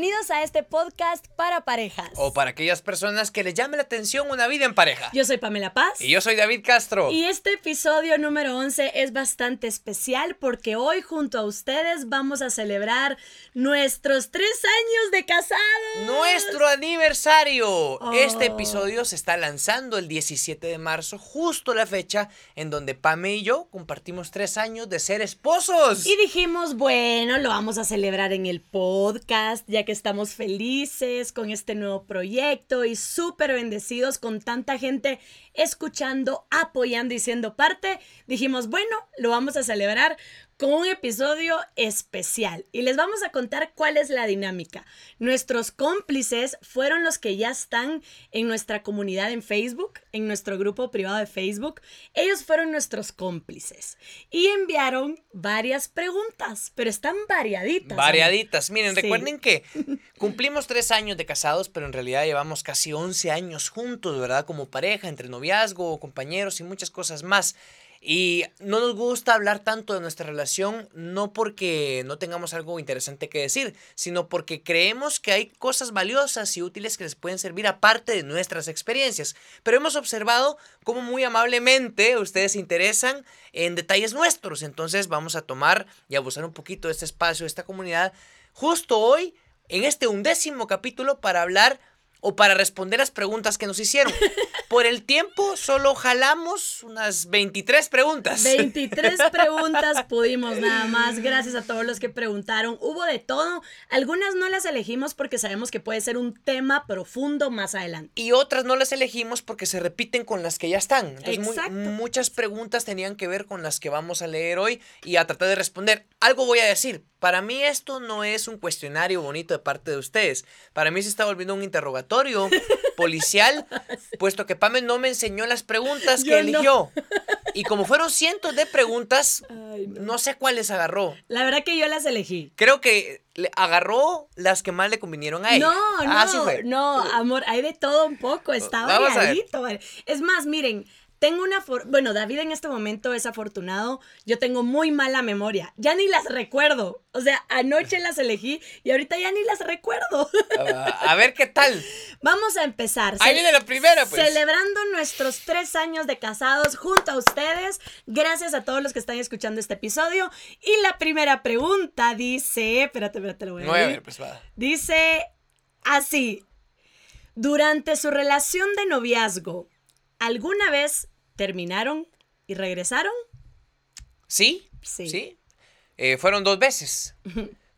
Bienvenidos a este podcast para parejas. O para aquellas personas que les llame la atención una vida en pareja. Yo soy Pamela Paz. Y yo soy David Castro. Y este episodio número 11 es bastante especial porque hoy junto a ustedes vamos a celebrar nuestros tres años de casados. Nuestro aniversario. Oh. Este episodio se está lanzando el 17 de marzo, justo la fecha en donde Pame y yo compartimos tres años de ser esposos. Y dijimos, bueno, lo vamos a celebrar en el podcast, ya que estamos felices con este nuevo proyecto y súper bendecidos con tanta gente escuchando, apoyando y siendo parte. Dijimos, bueno, lo vamos a celebrar con un episodio especial y les vamos a contar cuál es la dinámica. Nuestros cómplices fueron los que ya están en nuestra comunidad en Facebook, en nuestro grupo privado de Facebook. Ellos fueron nuestros cómplices y enviaron varias preguntas, pero están variaditas. Variaditas. Miren, Sí. recuerden que cumplimos tres años de casados, pero en realidad llevamos casi 11 años juntos, ¿verdad? Como pareja, entre compañeros y muchas cosas más. Y no nos gusta hablar tanto de nuestra relación, no porque no tengamos algo interesante que decir, sino porque creemos que hay cosas valiosas y útiles que les pueden servir aparte de nuestras experiencias. Pero hemos observado cómo muy amablemente ustedes se interesan en detalles nuestros. Entonces vamos a tomar y abusar un poquito de este espacio, de esta comunidad, justo hoy, en este undécimo capítulo, para hablar o para responder las preguntas que nos hicieron. Por el tiempo, solo jalamos unas 23 preguntas. 23 preguntas pudimos nada más, gracias a todos los que preguntaron. Hubo de todo, algunas no las elegimos porque sabemos que puede ser un tema profundo más adelante. Y otras no las elegimos porque se repiten con las que ya están. Entonces, muchas preguntas tenían que ver con las que vamos a leer hoy y a tratar de responder. Algo voy a decir. Para mí esto no es un cuestionario bonito de parte de ustedes. Para mí se está volviendo un interrogatorio policial, puesto que Pame no me enseñó las preguntas que Yo no. eligió. Y como fueron cientos de preguntas, Ay, no. no sé cuáles agarró. La verdad que yo las elegí. Creo que le agarró las que más le convinieron a ella. No, no, Así fue. no, amor, hay de todo un poco, está variadito. vale. Es más, miren, tengo una, for- bueno, David en este momento es afortunado, yo tengo muy mala memoria, ya ni las recuerdo, o sea, anoche las elegí y ahorita ya ni las recuerdo. Ah, a ver qué tal. Vamos a empezar. Ahí viene la primera, pues. Celebrando nuestros tres años de casados junto a ustedes. Gracias a todos los que están escuchando este episodio. Y la primera pregunta dice, espérate, espérate, lo voy a No voy a ver, pues va. Dice así, durante su relación de noviazgo, ¿alguna vez terminaron y regresaron? ¿Sí? Sí. Sí. Eh, fueron dos veces.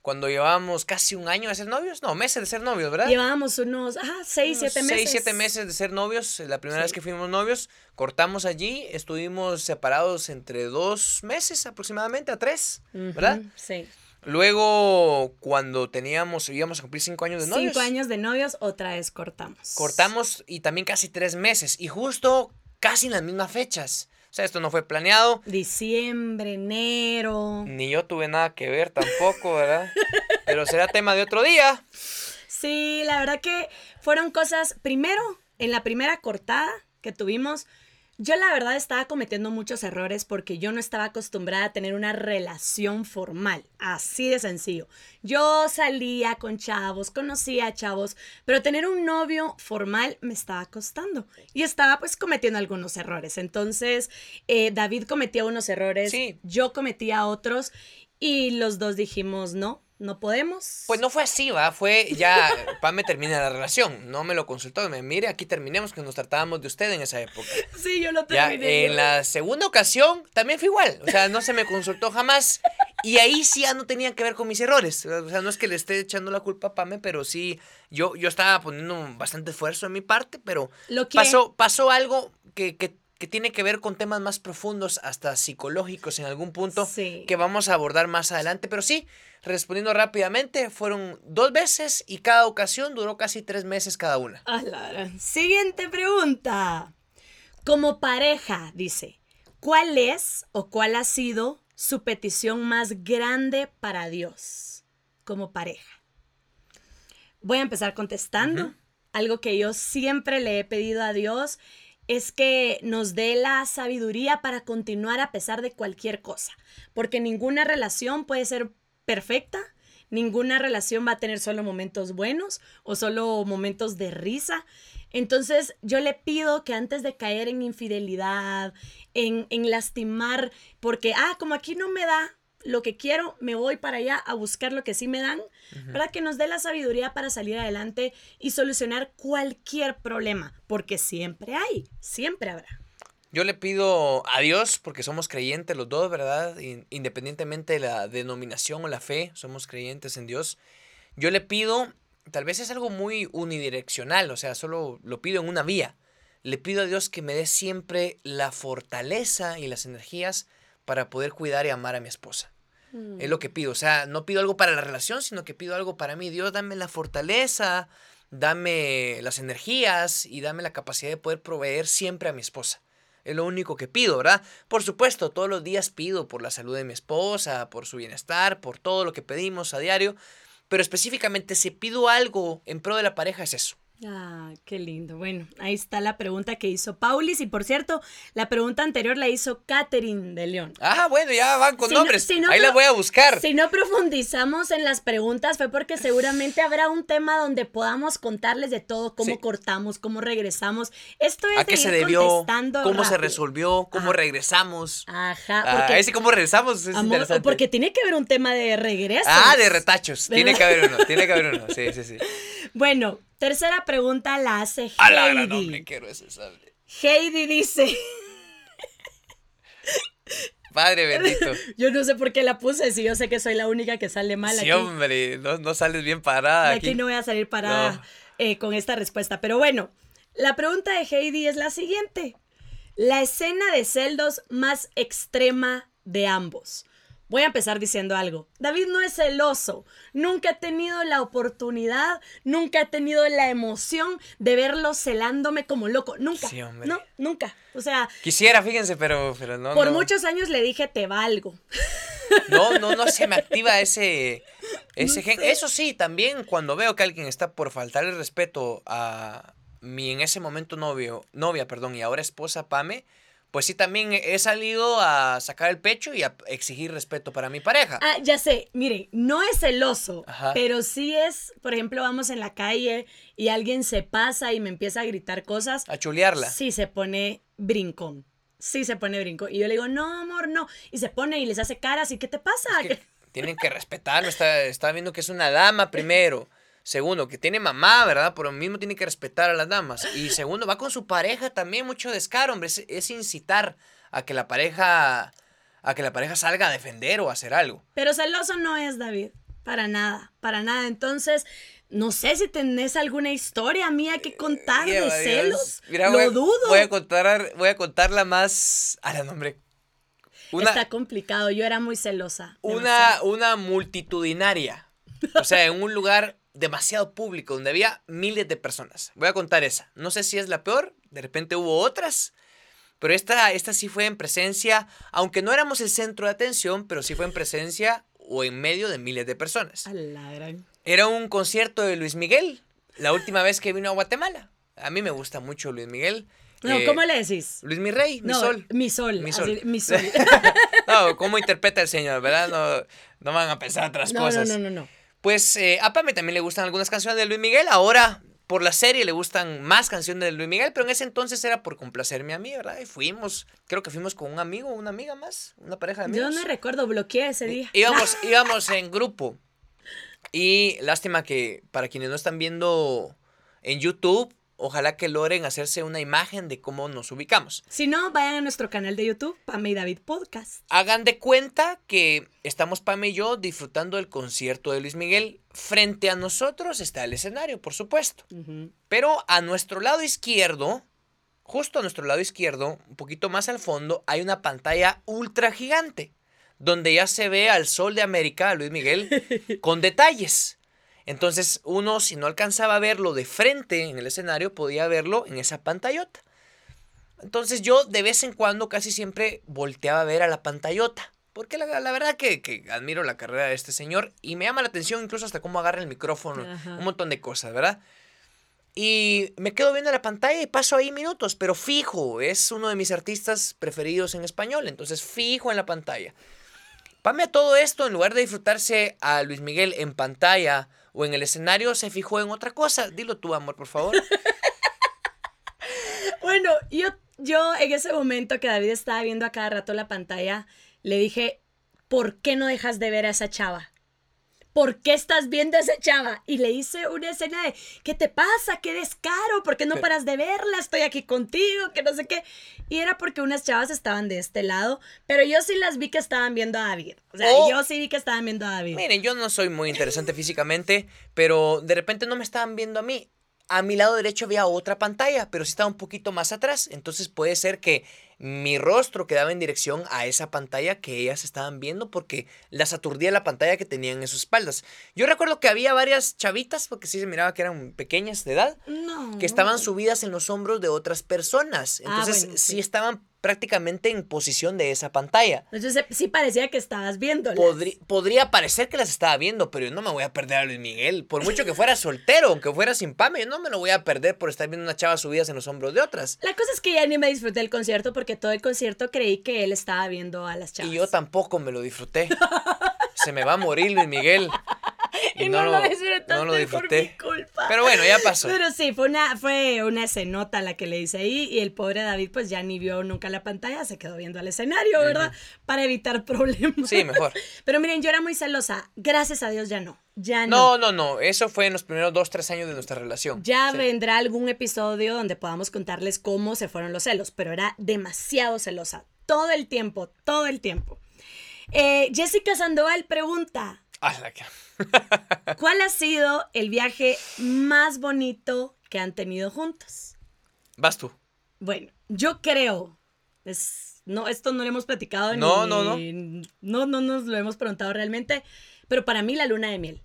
Cuando llevábamos casi un año de ser novios. No, meses de ser novios, ¿verdad? Llevábamos unos, ajá, seis, Unos siete meses. Seis, siete meses de ser novios. La primera Sí. vez que fuimos novios, cortamos allí. Estuvimos separados entre dos meses aproximadamente, a tres, ¿verdad? Sí. Luego, cuando teníamos, íbamos a cumplir cinco años de novios. Cinco años de novios, otra vez cortamos. Cortamos y también casi tres meses. Y justo casi en las mismas fechas. O sea, esto no fue planeado. Diciembre, enero. Ni yo tuve nada que ver tampoco, ¿verdad? Pero será tema de otro día. Sí, la verdad que fueron cosas, primero, en la primera cortada que tuvimos, yo la verdad estaba cometiendo muchos errores porque yo no estaba acostumbrada a tener una relación formal, así de sencillo. Yo salía con chavos, conocía a chavos, pero tener un novio formal me estaba costando y estaba pues cometiendo algunos errores. Entonces, eh, David cometía unos errores, Sí. yo cometía otros y los dos dijimos, no, no podemos. Pues no fue así, va, fue ya, Pam me termina la relación, no me lo consultó, me mire, aquí terminemos que nos tratábamos de usted en esa época. Sí, yo lo Ya, terminé. en yo. la segunda ocasión también fue igual, o sea, no se me consultó jamás y ahí sí ya no tenía que ver con mis errores, o sea, no es que le esté echando la culpa a Pame, pero sí, yo, yo estaba poniendo bastante esfuerzo en mi parte, pero Lo que pasó, pasó algo que, que, que tiene que ver con temas más profundos, hasta psicológicos en algún punto, Sí. que vamos a abordar más adelante. Pero sí, respondiendo rápidamente, fueron dos veces y cada ocasión duró casi tres meses cada una. Siguiente pregunta. Como pareja, dice, ¿cuál es o cuál ha sido su petición más grande para Dios como pareja? Voy a empezar contestando. Algo que yo siempre le he pedido a Dios es que nos dé la sabiduría para continuar a pesar de cualquier cosa, porque ninguna relación puede ser perfecta, Ninguna relación va a tener solo momentos buenos o solo momentos de risa. Entonces yo le pido que antes de caer en infidelidad, en, en lastimar, porque, ah, como aquí no me da lo que quiero, me voy para allá a buscar lo que sí me dan, para que nos dé la sabiduría para salir adelante y solucionar cualquier problema, porque siempre hay, siempre habrá. Yo le pido a Dios, porque somos creyentes los dos, ¿verdad? Independientemente de la denominación o la fe, somos creyentes en Dios. Yo le pido, tal vez es algo muy unidireccional, o sea, solo lo pido en una vía. Le pido a Dios que me dé siempre la fortaleza y las energías para poder cuidar y amar a mi esposa. Es lo que pido. O sea, no pido algo para la relación, sino que pido algo para mí. Dios, dame la fortaleza, dame las energías y dame la capacidad de poder proveer siempre a mi esposa. Es lo único que pido, ¿verdad? Por supuesto, todos los días pido por la salud de mi esposa, por su bienestar, por todo lo que pedimos a diario. Pero específicamente si pido algo en pro de la pareja es eso. Ah, qué lindo. Bueno, ahí está la pregunta que hizo Paulis. Y por cierto, la pregunta anterior la hizo Catherine de León. Ah, bueno, ya van con nombres. ahí la voy a buscar. Si no profundizamos en las preguntas, fue porque seguramente habrá un tema donde podamos contarles de todo, cómo cortamos, cómo regresamos. Esto es ¿A qué se debió? ¿Cómo se resolvió? ¿Cómo regresamos? Ajá. Ah, porque, ese cómo regresamos es interesante. Porque tiene que haber un tema de regreso. Ah, de retachos. Tiene que haber uno, tiene que haber uno. Sí, sí, sí. Bueno, Tercera pregunta la hace Heidi. A la gran hombre, quiero ese sable. Heidi dice. Padre bendito. Yo no sé por qué la puse, si yo sé que soy la única que sale mal sí, hombre, no, sales bien parada. aquí. aquí no voy a salir parada eh, con esta respuesta. Pero bueno, la pregunta de Heidi es la siguiente. La escena de celdos más extrema de ambos. Voy a empezar diciendo algo. David no es celoso. Nunca he tenido la oportunidad, nunca he tenido la emoción de verlo celándome como loco. Nunca. Sí, hombre. No, nunca. O sea. Quisiera, fíjense, pero, pero no. Por muchos años le dije, te valgo. No, no, no se me activa ese, ese gen. Eso sí, también cuando veo que alguien está por faltar el respeto a mi en ese momento novio, novia, perdón, y ahora esposa Pame pues sí también he salido a sacar el pecho y a exigir respeto para mi pareja. Ah, ya sé, miren, no es celoso, pero sí es, por ejemplo, vamos en la calle y alguien se pasa y me empieza a gritar cosas. A chulearla. Sí, se pone brincón. Sí, se pone brincón. Y yo le digo, no, amor, no. Y se pone y les hace caras y ¿qué te pasa? tienen que respetarlo, está, está viendo que es una dama primero. Segundo, que tiene mamá, ¿verdad? Por lo mismo tiene que respetar a las damas. Y segundo, va con su pareja también, mucho descaro, hombre. Es, incitar a que la pareja. a que la pareja salga a defender o a hacer algo. Pero celoso no es, David. Para nada, para nada. Entonces, no sé si tenés alguna historia mía que contar de celos. Mira, lo dudo. Voy a contar, voy a contarla más. A la nombre. Está complicado. Yo era muy celosa. Una, una multitudinaria. O sea, en un lugar demasiado público, donde había miles de personas. Voy a contar esa. No sé si es la peor, de repente hubo otras, pero esta, esta sí fue en presencia, aunque no éramos el centro de atención, pero sí fue en presencia o en medio de miles de personas. Era un concierto de Luis Miguel, la última vez que vino a Guatemala. A mí me gusta mucho Luis Miguel. No, eh, ¿cómo le decís? Luis mi rey, mi sol. Mi sol. Mi sol. mi sol. no, ¿cómo interpreta el señor, verdad? No, no van a pensar otras cosas. No, no, no, no. Pues eh, a Pame también le gustan algunas canciones de Luis Miguel. Ahora, por la serie, le gustan más canciones de Luis Miguel, pero en ese entonces era por complacerme a mí, ¿verdad? Y fuimos, creo que fuimos con un amigo, una amiga más, una pareja de amigos. Yo no recuerdo, bloqueé ese día. Íbamos, íbamos en grupo. Y lástima que para quienes no están viendo en YouTube, ojalá que logren hacerse una imagen de cómo nos ubicamos. Si no, vayan a nuestro canal de YouTube, Pame y David Podcast. Hagan de cuenta que estamos Pame y yo disfrutando del concierto de Luis Miguel. Frente a nosotros está el escenario, por supuesto. Pero a nuestro lado izquierdo, justo a nuestro lado izquierdo, un poquito más al fondo, hay una pantalla ultra gigante, donde ya se ve al sol de América, Luis Miguel, con detalles. Entonces uno, si no alcanzaba a verlo de frente en el escenario, podía verlo en esa pantallota. Entonces yo de vez en cuando casi siempre volteaba a ver a la pantallota. Porque la, verdad que, admiro la carrera de este señor y me llama la atención incluso hasta cómo agarra el micrófono, un montón de cosas, ¿verdad? Y me quedo viendo la pantalla y paso ahí minutos, pero fijo, es uno de mis artistas preferidos en español, entonces fijo en la pantalla. Pame a todo esto, en lugar de disfrutarse a Luis Miguel en pantalla o en el escenario, se fijó en otra cosa. Dilo tú, amor, por favor. bueno, yo, yo en ese momento que David estaba viendo a cada rato la pantalla, le dije, ¿por qué no dejas de ver a esa chava? ¿Por qué estás viendo a esa chava? Y le hice una escena de, ¿qué te pasa? ¿Qué descaro? ¿Por qué no paras de verla? Estoy aquí contigo, que no sé qué. Y era porque unas chavas estaban de este lado, pero yo sí las vi que estaban viendo a David. O sea, oh. yo sí vi que estaban viendo a David. Miren, yo no soy muy interesante físicamente, pero de repente no me estaban viendo a mí. A mi lado derecho había otra pantalla, pero sí estaba un poquito más atrás. Entonces puede ser que mi rostro quedaba en dirección a esa pantalla que ellas estaban viendo porque las aturdía la pantalla que tenían en sus espaldas. Yo recuerdo que había varias chavitas, porque sí se miraba que eran pequeñas de edad, que estaban subidas en los hombros de otras personas. Ah, Entonces sí estaban prácticamente en posición de esa pantalla. Entonces sí parecía que estabas viendo. podría parecer que las estaba viendo, pero yo no me voy a perder a Luis Miguel. Por mucho que fuera soltero, aunque fuera sin pame, yo no me lo voy a perder por estar viendo una chava subidas en los hombros de otras. La cosa es que ya ni me disfruté el concierto porque todo el concierto creí que él estaba viendo a las chavas. Y yo tampoco me lo disfruté. Se me va a morir Luis Miguel. y, no, lo, no lo disfruté. Por mi culpa. Pero bueno, ya pasó. Pero sí, fue una, fue una escenota la que le hice ahí y el pobre David pues ya ni vio nunca la pantalla, se quedó viendo al escenario, ¿verdad? Para evitar problemas. Sí, mejor. Pero miren, yo era muy celosa. Gracias a Dios ya no. Ya no. No, no, no. Eso fue en los primeros dos, tres años de nuestra relación. Ya vendrá algún episodio donde podamos contarles cómo se fueron los celos, pero era demasiado celosa. Todo el tiempo, todo el tiempo. Eh, Jessica Sandoval pregunta, ¿Cuál ha sido el viaje más bonito que han tenido juntos? Vas tú. Bueno, yo creo. Es, no, esto no lo hemos platicado. No, no, no. No, no nos lo hemos preguntado realmente. Pero para mí la luna de miel.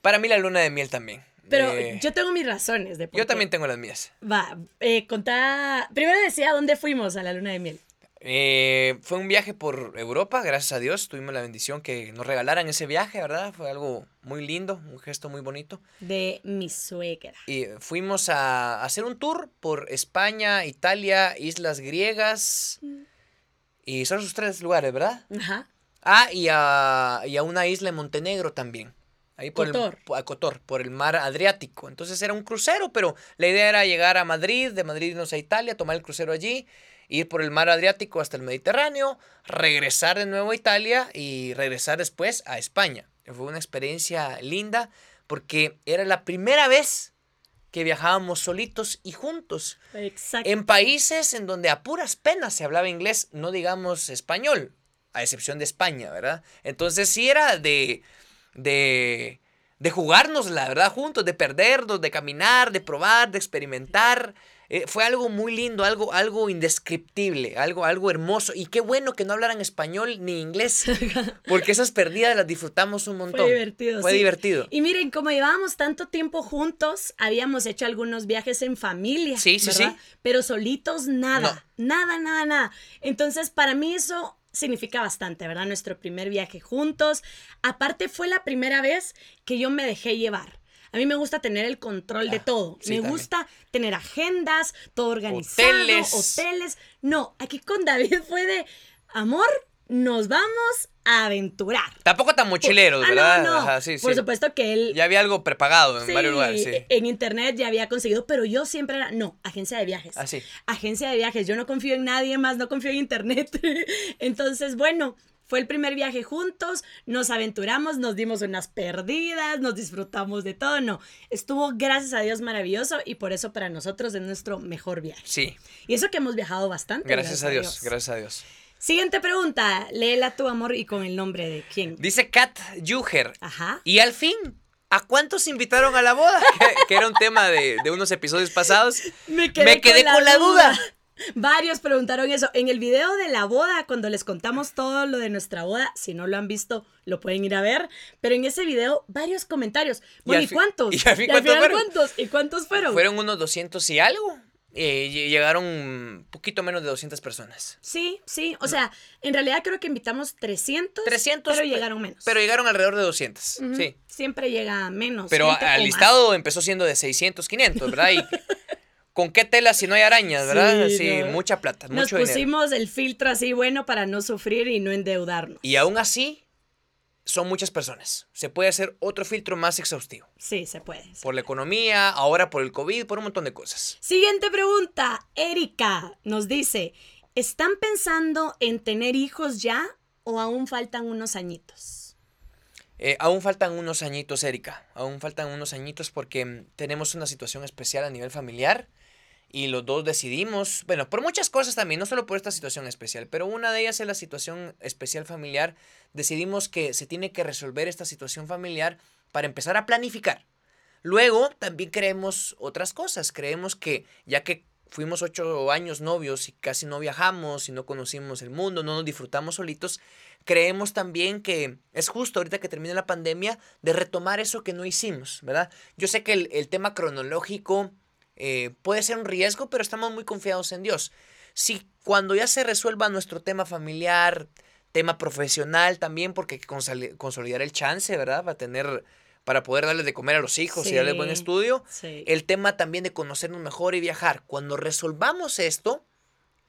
Para mí la luna de miel también. Pero eh, yo tengo mis razones de Yo también tengo las mías. Va, eh, contá. Primero decía dónde fuimos a la luna de miel. Eh, fue un viaje por Europa, gracias a Dios. Tuvimos la bendición que nos regalaran ese viaje, ¿verdad? Fue algo muy lindo, un gesto muy bonito. De mi suegra. Y fuimos a, hacer un tour por España, Italia, islas griegas. Mm. Y son esos tres lugares, ¿verdad? Ajá. Ah, y a, y a una isla en Montenegro también. Ahí por Cotor. El, a Cotor, por el mar Adriático. Entonces era un crucero, pero la idea era llegar a Madrid, de Madrid irnos a Italia, tomar el crucero allí ir por el mar Adriático hasta el Mediterráneo, regresar de nuevo a Italia y regresar después a España. Fue una experiencia linda porque era la primera vez que viajábamos solitos y juntos. Exacto. En países en donde a puras penas se hablaba inglés, no digamos español, a excepción de España, ¿verdad? Entonces sí era de, de, de jugarnos, la verdad, juntos, de perdernos, de caminar, de probar, de experimentar. Eh, fue algo muy lindo, algo, algo indescriptible, algo, algo hermoso. Y qué bueno que no hablaran español ni inglés, porque esas perdidas las disfrutamos un montón. Fue divertido. Fue divertido. Y miren, como llevábamos tanto tiempo juntos, habíamos hecho algunos viajes en familia. Sí, sí, sí. Pero solitos, nada. Nada, nada, nada. Entonces, para mí eso significa bastante, ¿verdad? Nuestro primer viaje juntos. Aparte, fue la primera vez que yo me dejé llevar. A mí me gusta tener el control de ah, todo. me gusta tener agendas, todo organizado, hoteles. hoteles. No, aquí con David fue de amor, nos vamos a aventurar. Tampoco tan mochileros, ah, ¿verdad? No, no. Por supuesto que él. Ya había algo prepagado en varios lugares, sí. En internet ya había conseguido, pero yo siempre era. No, agencia de viajes. Así. Ah, agencia de viajes. Yo no confío en nadie más, no confío en internet. Entonces, bueno, fue el primer viaje juntos, nos aventuramos, nos dimos unas perdidas, nos disfrutamos de todo. No, estuvo gracias a Dios maravilloso y por eso para nosotros es nuestro mejor viaje. Sí. Y eso que hemos viajado bastante. Gracias, a, Dios, gracias a Dios. Siguiente pregunta, léela tu amor y con el nombre de quién. Dice Kat Juger. Ajá. Y al fin, ¿A cuántos invitaron a la boda? que, era un tema de, unos episodios pasados. Me quedé, con, la, duda. Varios preguntaron eso. En el video de la boda, cuando les contamos todo lo de nuestra boda, si no lo han visto, lo pueden ir a ver. Pero en ese video, varios comentarios. Bueno, ¿y, cuántos? ¿Y, al ¿cuántos? ¿Y cuántos fueron? Fueron unos 200 y algo. Eh, llegaron un poquito menos de 200 personas. Sí, sí. O sea, en realidad creo que invitamos 300. 300. Pero llegaron menos. Pero llegaron alrededor de 200. Sí. Siempre llega menos. Pero al listado empezó siendo de 600, 500, ¿verdad? Y ¿Con qué tela si no hay arañas, verdad? Sí, Sí, no. mucha plata, Nos mucho dinero. pusimos el filtro así bueno para no sufrir y no endeudarnos. Y aún así, son muchas personas. Se puede hacer otro filtro más exhaustivo. Sí, se puede. se Por la economía, ahora por el COVID, por un montón de cosas. Siguiente pregunta. Erika nos dice, ¿están pensando en tener hijos ya o aún faltan unos añitos? Eh, aún faltan unos añitos, Erika. Aún faltan unos añitos porque mm, tenemos una situación especial a nivel familiar y los dos decidimos, bueno, por muchas cosas también, no solo por esta situación especial, pero una de ellas es la situación especial familiar. Decidimos que se tiene que resolver esta situación familiar para empezar a planificar. Luego también creemos otras cosas. Creemos que ya que fuimos ocho años novios y casi no viajamos y no conocimos el mundo, no nos disfrutamos solitos, creemos también que es justo ahorita que termine la pandemia de retomar eso que no hicimos, ¿verdad? Yo sé que el, el tema cronológico eh, puede ser un riesgo, pero estamos muy confiados en Dios. Si cuando ya se resuelva nuestro tema familiar, tema profesional también, porque hay que consolidar el chance, ¿verdad? Para tener, para poder darles de comer a los hijos y darles buen estudio. Sí. El tema también de conocernos mejor y viajar. Cuando resolvamos esto,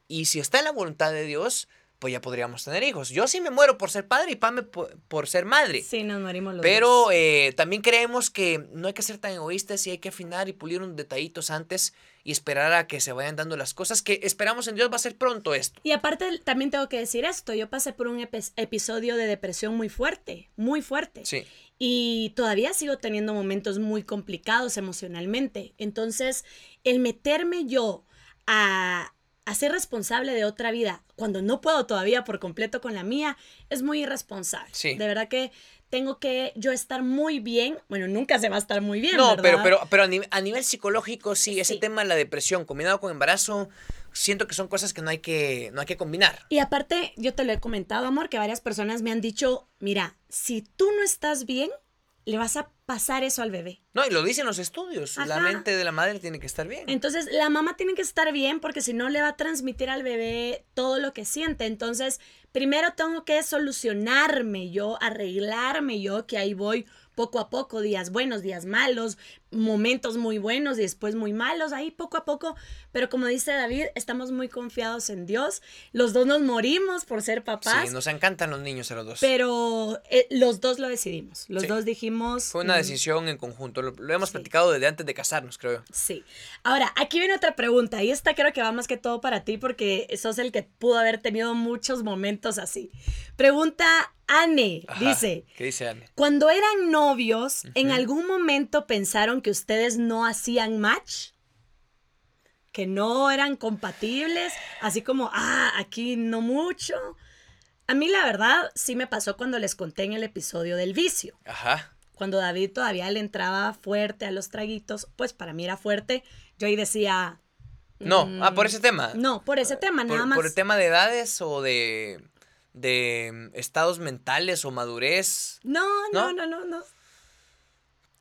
y si está en la voluntad de Dios, pues ya podríamos tener hijos. Yo sí me muero por ser padre y Pame por, por ser madre. Sí, nos morimos los Pero dos. eh, también creemos que no hay que ser tan egoístas y hay que afinar y pulir unos detallitos antes y esperar a que se vayan dando las cosas que esperamos en Dios va a ser pronto esto. Y aparte, también tengo que decir esto, yo pasé por un epi- episodio de depresión muy fuerte, muy fuerte. Sí. Y todavía sigo teniendo momentos muy complicados emocionalmente. Entonces, el meterme yo a, a ser responsable de otra vida cuando no puedo todavía por completo con la mía es muy irresponsable. Sí. De verdad que tengo que yo estar muy bien. Bueno, nunca se va a estar muy bien. No, ¿verdad? pero, pero, pero a, nivel, a nivel psicológico, sí, ese Sí. tema de la depresión combinado con embarazo, siento que son cosas que no hay que, no hay que combinar. Y aparte, yo te lo he comentado, amor, que varias personas me han dicho, mira, si tú no estás bien, le vas a pasar eso al bebé. No, y lo dicen los estudios. La mente de la madre tiene que estar bien. Entonces, la mamá tiene que estar bien porque si no le va a transmitir al bebé todo lo que siente. Entonces, primero tengo que solucionarme yo, arreglarme yo, que ahí voy poco a poco, días buenos, días malos, momentos muy buenos y después muy malos, ahí poco a poco. Pero como dice David, estamos muy confiados en Dios. Los dos nos morimos por ser papás. Sí, nos encantan los niños a los dos. Pero eh, los dos lo decidimos. Los Sí. dos dijimos. Fue una mm, decisión en conjunto. Lo, lo hemos Sí. platicado desde antes de casarnos, creo. Sí. Ahora, aquí viene otra pregunta. Y esta creo que va más que todo para ti porque sos el que pudo haber tenido muchos momentos así. Pregunta Anne. Ajá. Dice. ¿Qué dice Anne? Cuando eran novios, ¿en algún momento pensaron que ustedes no hacían match? Que no eran compatibles, así como, ah, aquí no mucho. A mí la verdad sí me pasó cuando les conté en el episodio del vicio. Ajá. Cuando David todavía le entraba fuerte a los traguitos, pues para mí era fuerte. Yo ahí decía... No, mm, ah, por ese tema. No, por ese tema, por, nada más. por el tema de edades o de, de mm, estados mentales o madurez. No, no, ¿No? no, no, no.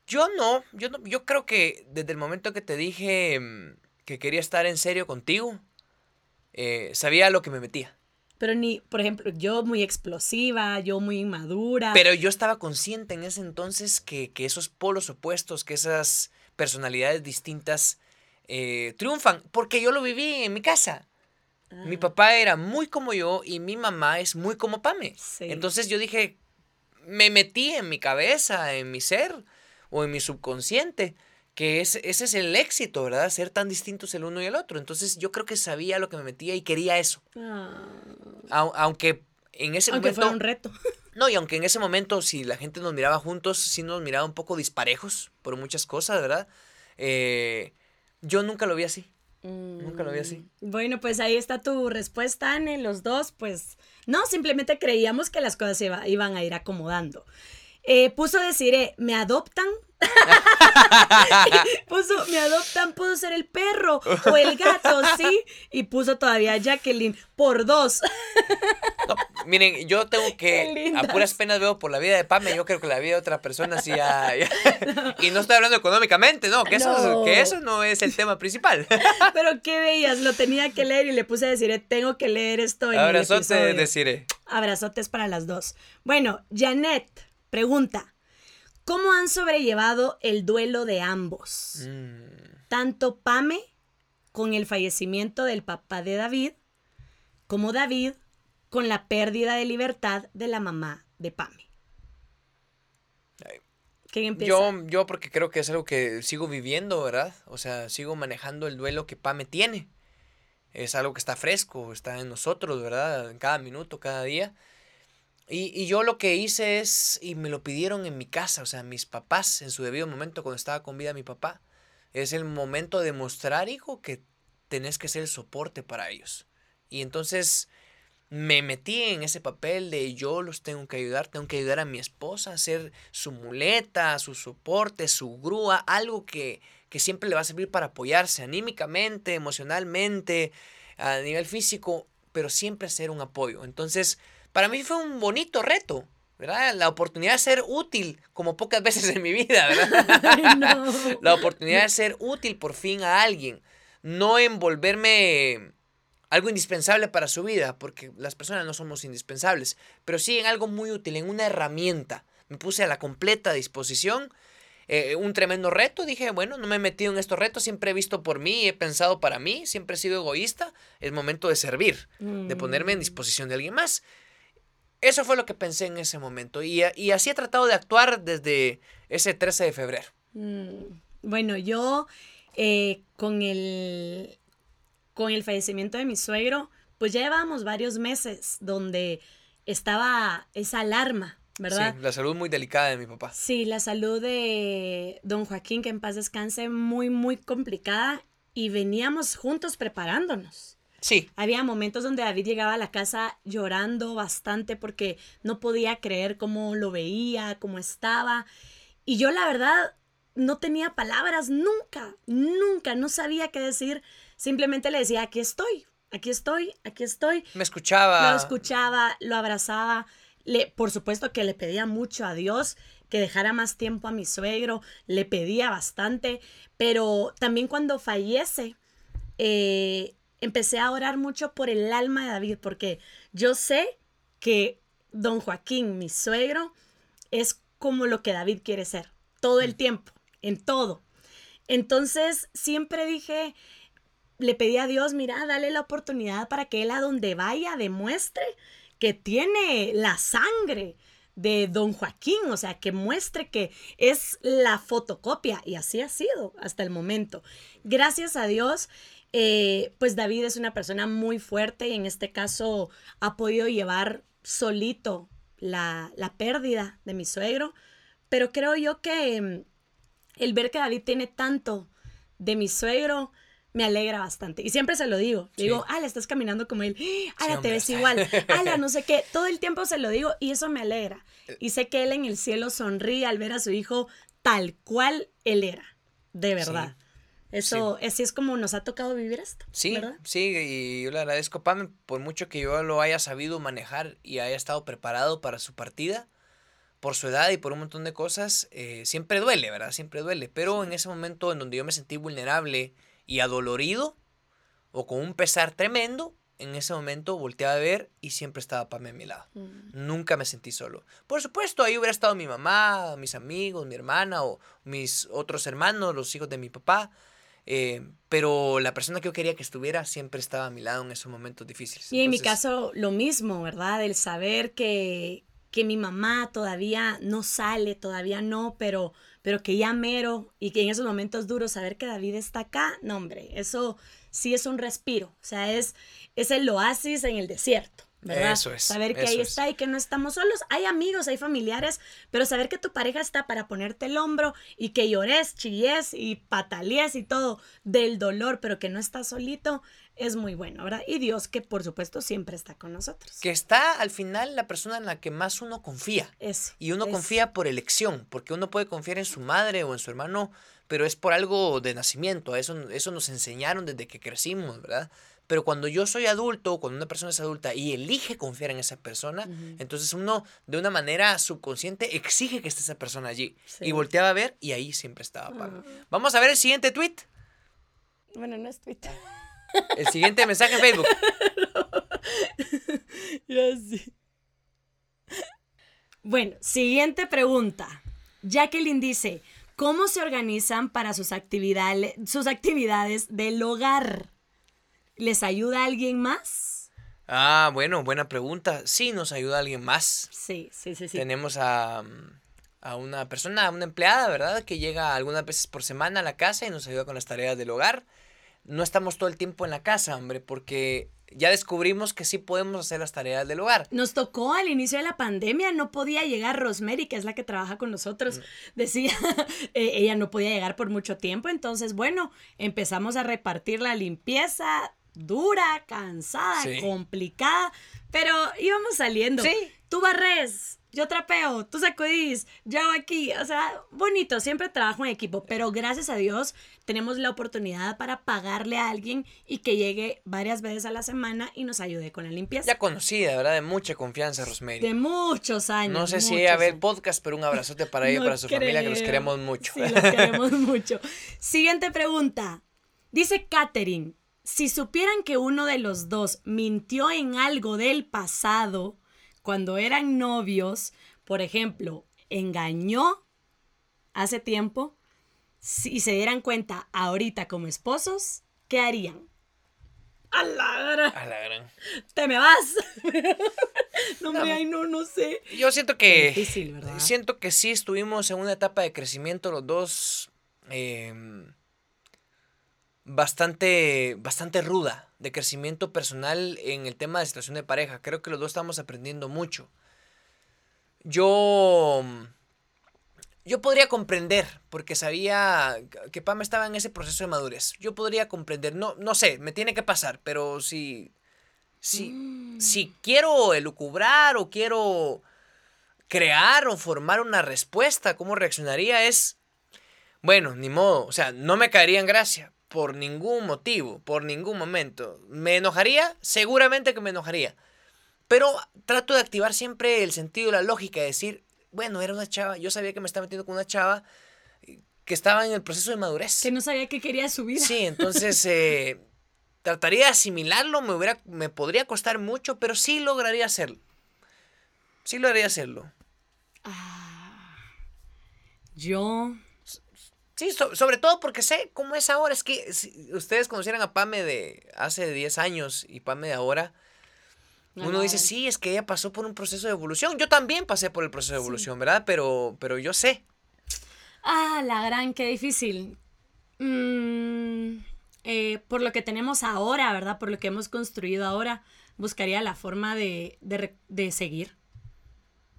Yo no, yo no, yo creo que desde el momento que te dije mm, que quería estar en serio contigo, eh, sabía lo que me metía. Pero ni, por ejemplo, yo muy explosiva, yo muy inmadura. Pero yo estaba consciente en ese entonces que, que esos polos opuestos, que esas personalidades distintas eh, triunfan, porque yo lo viví en mi casa. Mi Ah, papá era muy como yo y mi mamá es muy como Pame. Sí. Entonces yo dije, me metí en mi cabeza, en mi ser o en mi subconsciente, que ese, ese es el éxito, ¿verdad? Ser tan distintos el uno y el otro. Entonces yo creo que sabía lo que me metía y quería eso. ah, Au- aunque en ese aunque momento... un reto. No, y aunque en ese momento, si la gente nos miraba juntos, sí nos miraba un poco disparejos por muchas cosas, ¿verdad? Eh, yo nunca lo vi así. Nunca lo vi así. Mm, Bueno, pues ahí está tu respuesta, Anne. Los dos, pues, no, simplemente creíamos que las cosas se iba- iban a ir acomodando. Eh, puso decir, eh, ¿me adoptan? puso, ¿me adoptan? ¿Puedo ser el perro o el gato? Sí. Y puso todavía Jacqueline por dos. No, miren, yo tengo que, a puras penas veo por la vida de Pame, yo creo que la vida de otra persona sí ya, ya- Y no estoy hablando económicamente, no, que eso, No. que eso no es el tema principal. Pero qué bellas, lo tenía que leer y le puse a decir, eh, tengo que leer esto en Abrazote, deciré. Abrazotes para las dos. Bueno, Janet pregunta, ¿cómo han sobrellevado el duelo de ambos? Mm, Tanto Pame con el fallecimiento del papá de David, como David con la pérdida de libertad de la mamá de Pame. ¿Quién empieza? Yo, yo porque creo que es algo que sigo viviendo, ¿verdad? O sea, sigo manejando el duelo que Pame tiene. Es algo que está fresco, está en nosotros, ¿verdad? En cada minuto, cada día. Y, y, yo lo que hice es, y me lo pidieron en mi casa, o sea, mis papás, en su debido momento, cuando estaba con vida mi papá, es el momento de mostrar, hijo, que tenés que ser el soporte para ellos. Y entonces me metí en ese papel de yo los tengo que ayudar, tengo que ayudar a mi esposa a ser su muleta, su soporte, su grúa, algo que, que siempre le va a servir para apoyarse anímicamente, emocionalmente, a nivel físico, pero siempre ser un apoyo. Entonces, para mí fue un bonito reto, ¿verdad? La oportunidad de ser útil, como pocas veces en mi vida, ¿verdad? La oportunidad de ser útil por fin a alguien, no envolverme algo indispensable para su vida, porque las personas no somos indispensables, pero sí en algo muy útil, en una herramienta. Me puse a la completa disposición. Eh, un tremendo reto, dije, bueno, no me he metido en estos retos, siempre he visto por mí, he pensado para mí, siempre he sido egoísta, es momento de servir, de ponerme en mm. disposición de alguien más. Eso fue lo que pensé en ese momento y, así he tratado de actuar desde ese 13 de febrero. Mm. Bueno, yo eh, con el con el fallecimiento de mi suegro, pues ya llevábamos varios meses donde estaba esa alarma, ¿verdad? Sí, la salud muy delicada de mi papá. Sí, la salud de don Joaquín, que en paz descanse, muy, muy complicada y veníamos juntos preparándonos. Sí. Había momentos donde David llegaba a la casa llorando bastante porque no podía creer cómo lo veía, cómo estaba. Y yo la verdad no tenía palabras nunca, nunca, no sabía qué decir Simplemente le decía, aquí estoy, aquí estoy, aquí estoy. Me escuchaba. Lo escuchaba, lo abrazaba. Le, por supuesto que le pedía mucho a Dios que dejara más tiempo a mi suegro, le pedía bastante, pero también cuando fallece, eh, empecé a orar mucho por el alma de David, porque yo sé que don Joaquín, mi suegro, es como lo que David quiere ser, todo el mm. tiempo, en todo. Entonces, siempre dije, le pedí a Dios, mira, dale la oportunidad para que él a donde vaya demuestre que tiene la sangre de don Joaquín, o sea, que muestre que es la fotocopia y así ha sido hasta el momento. Gracias a Dios, eh, pues David es una persona muy fuerte y en este caso ha podido llevar solito la, la pérdida de mi suegro, pero creo yo que mm, el ver que David tiene tanto de mi suegro, me alegra bastante. Y siempre se lo digo. digo, ala, estás caminando como él. Ala, te ves igual. Ala, no sé qué. Todo el tiempo se lo digo y eso me alegra. Eh. Y sé que él en el cielo sonríe al ver a su hijo tal cual él era. De verdad. Eso, así es como nos ha tocado vivir esto. Sí, sí, y yo le agradezco, Pam, por mucho que yo lo haya sabido manejar y haya estado preparado para su partida, por su edad y por un montón de cosas, eh, siempre duele, ¿verdad? Siempre duele. Pero en ese momento en donde yo me sentí vulnerable, y adolorido o con un pesar tremendo, en ese momento volteaba a ver y siempre estaba Pame a mi lado. Mm. Nunca me sentí solo. Por supuesto, ahí hubiera estado mi mamá, mis amigos, mi hermana o mis otros hermanos, los hijos de mi papá. Eh, pero la persona que yo quería que estuviera siempre estaba a mi lado en esos momentos difíciles. Y en mi caso lo mismo, ¿verdad? El saber que, que mi mamá todavía no sale, todavía no, pero pero que ya mero y que en esos momentos duros saber que David está acá, no hombre, eso sí es un respiro, o sea, es, es el oasis en el desierto. ¿Verdad? Eso es. Saber que ahí está y que no estamos solos. Hay amigos, hay familiares, pero saber que tu pareja está para ponerte el hombro y que llores, chilles y patalees y todo del dolor, pero que no estás solito, es muy bueno, ¿verdad? Y Dios que por supuesto siempre está con nosotros. Que está al final la persona en la que más uno confía. Y uno confía por elección, porque uno puede confiar en su madre o en su hermano, pero es por algo de nacimiento, eso, eso nos enseñaron desde que crecimos, ¿verdad? Pero cuando yo soy adulto, cuando una persona es adulta y elige confiar en esa persona, entonces uno de una manera subconsciente exige que esté esa persona allí. Y volteaba a ver y ahí siempre estaba ah. Vamos a ver el siguiente tweet. Bueno, no es tweet. El siguiente mensaje en Facebook. Bueno, siguiente pregunta. Jacqueline dice, ¿Cómo se organizan para sus, actividades, sus actividades del hogar? ¿Les ayuda alguien más? Ah, bueno, buena pregunta. Sí, nos ayuda alguien más. Sí, sí, sí, sí. Tenemos a, a una persona, a una empleada, ¿verdad? Que llega algunas veces por semana a la casa y nos ayuda con las tareas del hogar. No estamos todo el tiempo en la casa, hombre, porque ya descubrimos que sí podemos hacer las tareas del hogar. Nos tocó al inicio de la pandemia, no podía llegar Rosemary, que es la que trabaja con nosotros. Mm. Decía, eh, ella no podía llegar por mucho tiempo, entonces, bueno, empezamos a repartir la limpieza dura, cansada, complicada, pero íbamos saliendo. Sí. Tú barres, yo trapeo, tú sacudís, yo aquí. O sea, bonito, siempre trabajo en equipo, pero gracias a Dios tenemos la oportunidad para pagarle a alguien y que llegue varias veces a la semana y nos ayude con la limpieza. Ya conocida, ¿verdad? De mucha confianza, Rosemary. De muchos años. No sé si ella ve el podcast, pero un abrazote para ella y para su familia, que los queremos mucho. Sí, los queremos mucho. Siguiente pregunta. Dice Katherine, si supieran que uno de los dos mintió en algo del pasado, cuando eran novios, por ejemplo, engañó hace tiempo, y se dieran cuenta ahorita como esposos, ¿qué harían? A la gran. A la gran. Te me vas. no, me, ay, no, no sé. Yo siento que. difícil, ¿verdad? Siento que sí estuvimos en una etapa de crecimiento los dos. Em, bastante, bastante ruda de crecimiento personal en el tema de situación de pareja. Creo que los dos estamos aprendiendo mucho. Yo, yo podría comprender, porque sabía que Pam estaba en ese proceso de madurez. Yo podría comprender, no, no sé, me tiene que pasar, pero si, si, mm. si quiero elucubrar o quiero crear o formar una respuesta, ¿cómo reaccionaría? Es, bueno, ni modo, o sea, no me caería en gracia, por ningún motivo, por ningún momento. ¿Me enojaría? Seguramente que me enojaría. Pero trato de activar siempre el sentido, la lógica, de decir, bueno, era una chava, yo sabía que me estaba metiendo con una chava que estaba en el proceso de madurez. Que no sabía que quería su vida. Sí, entonces eh, trataría de asimilarlo, me, hubiera, me podría costar mucho, pero sí lograría hacerlo. Sí lograría hacerlo. Ah, yo Sí, sobre todo porque sé cómo es ahora. Es que si ustedes conocieran a Pame de hace 10 años y Pame de ahora, uno dice, sí, es que ella pasó por un proceso de evolución. Yo también pasé por el proceso de evolución, ¿verdad? Pero, pero yo sé. Ah, la gran, qué difícil. Mm, eh, por lo que tenemos ahora, ¿verdad? Por lo que hemos construido ahora, buscaría la forma de, de, de seguir,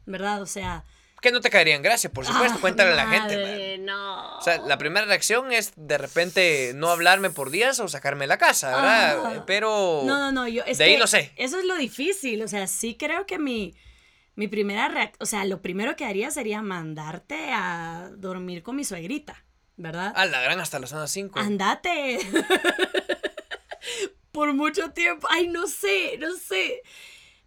¿verdad? O sea, que no te caería en gracia, por supuesto, ah, cuéntale a la gente. No. O sea, la primera reacción es de repente no hablarme por días o sacarme de la casa, ¿verdad? Pero. No, no, no, yo. de ahí lo sé. Eso es lo difícil. O sea, sí creo que mi. Mi primera reacción, o sea, lo primero que haría sería mandarte a dormir con mi suegrita, ¿verdad? A la gran hasta las zonas 5. Andate. Por mucho tiempo. Ay, no sé, no sé.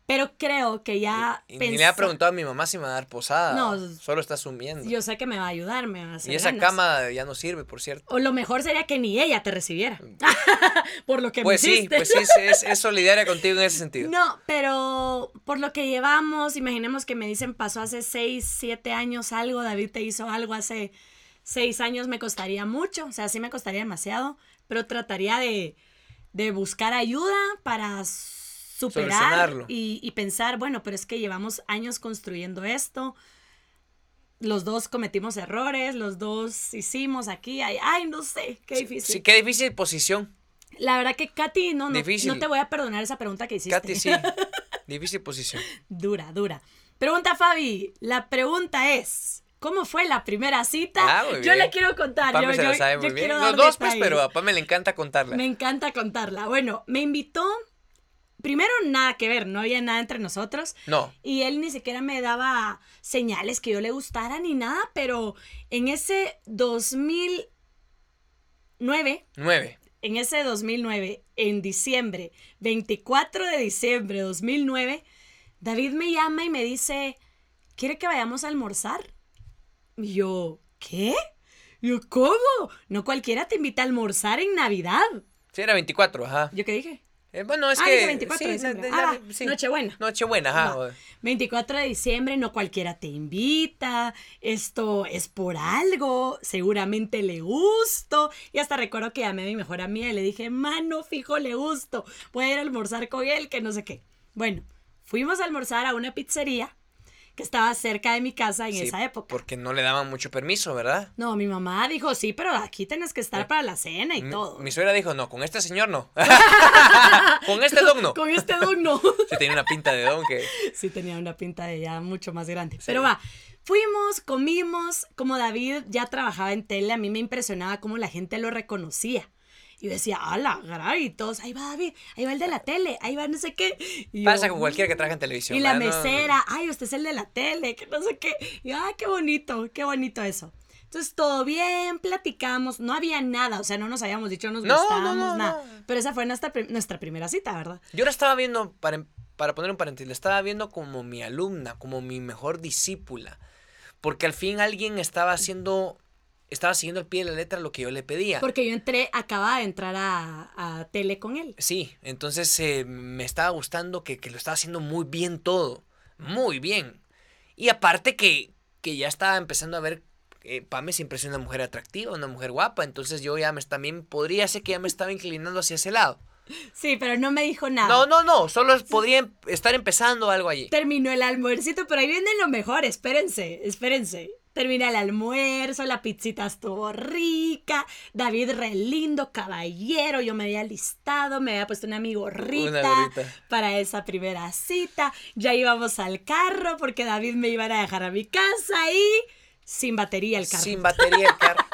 Pero creo que ya. Y, ni le ha preguntado a mi mamá si me va a dar posada. No. Solo está asumiendo. Yo sé que me va a ayudar, me va a hacer Y esa cama ya no sirve, por cierto. O lo mejor sería que ni ella te recibiera. Mm. por lo que pues me sí, Pues sí, es, es, solidaria contigo en ese sentido. No, pero por lo que llevamos, imaginemos que me dicen pasó hace seis, siete años algo, David te hizo algo hace seis años, me costaría mucho. O sea, sí me costaría demasiado. Pero trataría de, de buscar ayuda para superar y, pensar, bueno, pero es que llevamos años construyendo esto, los dos cometimos errores, los dos hicimos aquí, ay, ay no sé, qué difícil. Sí, qué difícil posición. La verdad que Katy, no, no, no te voy a perdonar esa pregunta que hiciste. Katy, sí. difícil posición. Dura, dura. Pregunta Fabi, la pregunta es, ¿Cómo fue la primera cita? Ah, yo le quiero contar. yo, se yo, sabe muy bien. Los dos, pues, pero a Pame le encanta contarla. Me encanta contarla. Bueno, me invitó primero nada que ver, no había nada entre nosotros. No. Y él ni siquiera me daba señales que yo le gustara ni nada, pero en ese 2009. 9. En ese 2009, en diciembre, 24 de diciembre de 2009, David me llama y me dice, ¿quiere que vayamos a almorzar? Y yo, ¿qué? Y yo, ¿cómo? No cualquiera te invita a almorzar en Navidad. Sí, era 24, ajá. ¿Yo qué dije? Eh, bueno, es ah, que... dije 24 sí, de diciembre. na- Ah, sí. Nochebuena. Nochebuena, ajá. Va. 24 de diciembre, no cualquiera te invita, esto es por algo, seguramente le gusto. Y hasta recuerdo que llamé a mi mejor amiga y le dije, mano, fijo, le gusto, voy a ir a almorzar con él, que no sé qué. Bueno, fuimos a almorzar a una pizzería que estaba cerca de mi casa en Sí, esa época. Porque no le daban mucho permiso, ¿verdad? No, mi mamá dijo, sí, pero aquí tienes que estar para la cena y Mi, todo. mi suegra dijo, no, con este señor no. con este don no. Con este don no. Sí, tenía una pinta de don que... sí tenía una pinta de ya mucho más grande. Pero va, fuimos, comimos, como David ya trabajaba en tele, a mí me impresionaba cómo la gente lo reconocía. Y yo decía, ala, caray, y todos, ahí va David, ahí va el de la tele, ahí va no sé qué. Y yo, Pasa con cualquiera que trabaja en televisión. Y la mesera, ay, usted es el de la tele, que no sé qué. Y ay, qué bonito, qué bonito eso. Entonces, todo bien, platicamos, no había nada, o sea, no nos habíamos dicho, nos No, no, gustábamos, no, nada. Pero esa fue nuestra, nuestra primera cita, ¿verdad? Yo la estaba viendo, para, para poner un paréntesis, la estaba viendo como mi alumna, como mi mejor discípula. Porque al fin alguien estaba haciendo, estaba siguiendo al pie de la letra lo que yo le pedía. Porque yo entré, acababa de entrar a, a tele con él. Sí, entonces eh, me estaba gustando que, que lo estaba haciendo muy bien todo. Muy bien. Y aparte que, que ya estaba empezando a ver, eh, Pame siempre es una mujer atractiva, una mujer guapa. Entonces yo ya me, también podría ser que ya me estaba inclinando hacia ese lado. Sí, pero no me dijo nada. No, no, no, solo podría em- estar empezando algo allí. Terminó el almuercito, pero ahí viene lo mejor, espérense, espérense. Termina el almuerzo, la pizzita estuvo rica, David re lindo, caballero, yo me había listado, me había puesto una gorrita. para esa primera cita, ya íbamos al carro porque David me iba a dejar a mi casa y sin batería el carro. Sin batería el carro.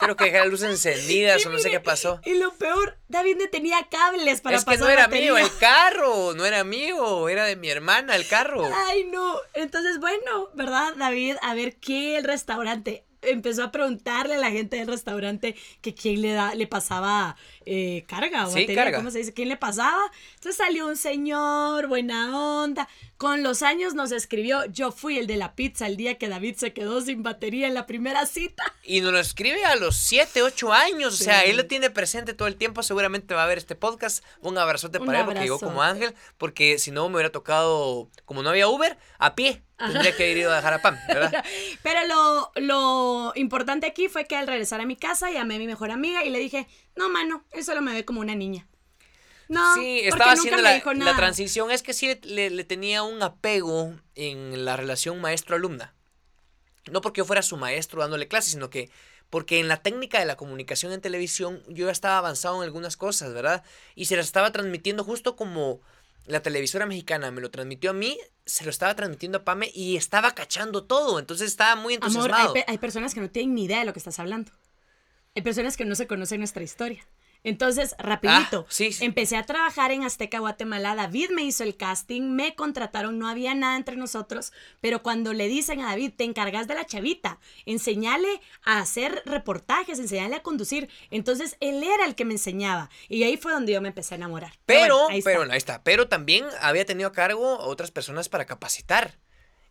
Creo que dejé las luces encendidas Y o no sé qué pasó. Y lo peor, David no tenía cables para es que pasar no era batería. mío el carro, no era mío, era de mi hermana el carro. Ay, no. Entonces, bueno, ¿verdad, David? A ver qué el restaurante. Empezó a preguntarle a la gente del restaurante que quién le, da, le pasaba eh, carga o Sí, batería, carga. ¿cómo se dice? ¿Quién le pasaba? Entonces salió un señor, buena onda. Con los años nos escribió, yo fui el de la pizza el día que David se quedó sin batería en la primera cita. Y nos lo escribe a los 7, 8 años. O sea, él lo tiene presente todo el tiempo. Seguramente va a ver este podcast. Un abrazote Un para él porque llegó como ángel. Porque si no me hubiera tocado, como no había Uber, a pie. Tendría que haber ido a dejar a Pam, ¿verdad? Pero lo, lo importante aquí fue que al regresar a mi casa llamé a mi mejor amiga y le dije, no, mano, él solo me ve como una niña. No, sí, porque estaba nunca haciendo me la, dijo la transición. Es que sí le, le- le tenía un apego en la relación maestro-alumna. No porque yo fuera su maestro dándole clases, sino que porque en la técnica de la comunicación en televisión yo ya estaba avanzado en algunas cosas, ¿verdad? Y se las estaba transmitiendo justo como la televisora mexicana me lo transmitió a mí, se lo estaba transmitiendo a Pame y estaba cachando todo. Entonces estaba muy Amor, hay, entusiasmado. pe- hay personas que no tienen ni idea de lo que estás hablando. Hay personas que no se conocen nuestra historia. Entonces, rapidito, Ah, sí, sí. empecé a trabajar en Azteca Guatemala, David me hizo el casting, me contrataron, no había nada entre nosotros, pero cuando le dicen a David, te encargas de la chavita, enseñale a hacer reportajes, enseñale a conducir, entonces él era el que me enseñaba y ahí fue donde yo me empecé a enamorar. Pero, bueno, ahí está. pero, ahí está. Pero también había tenido a cargo otras personas para capacitar.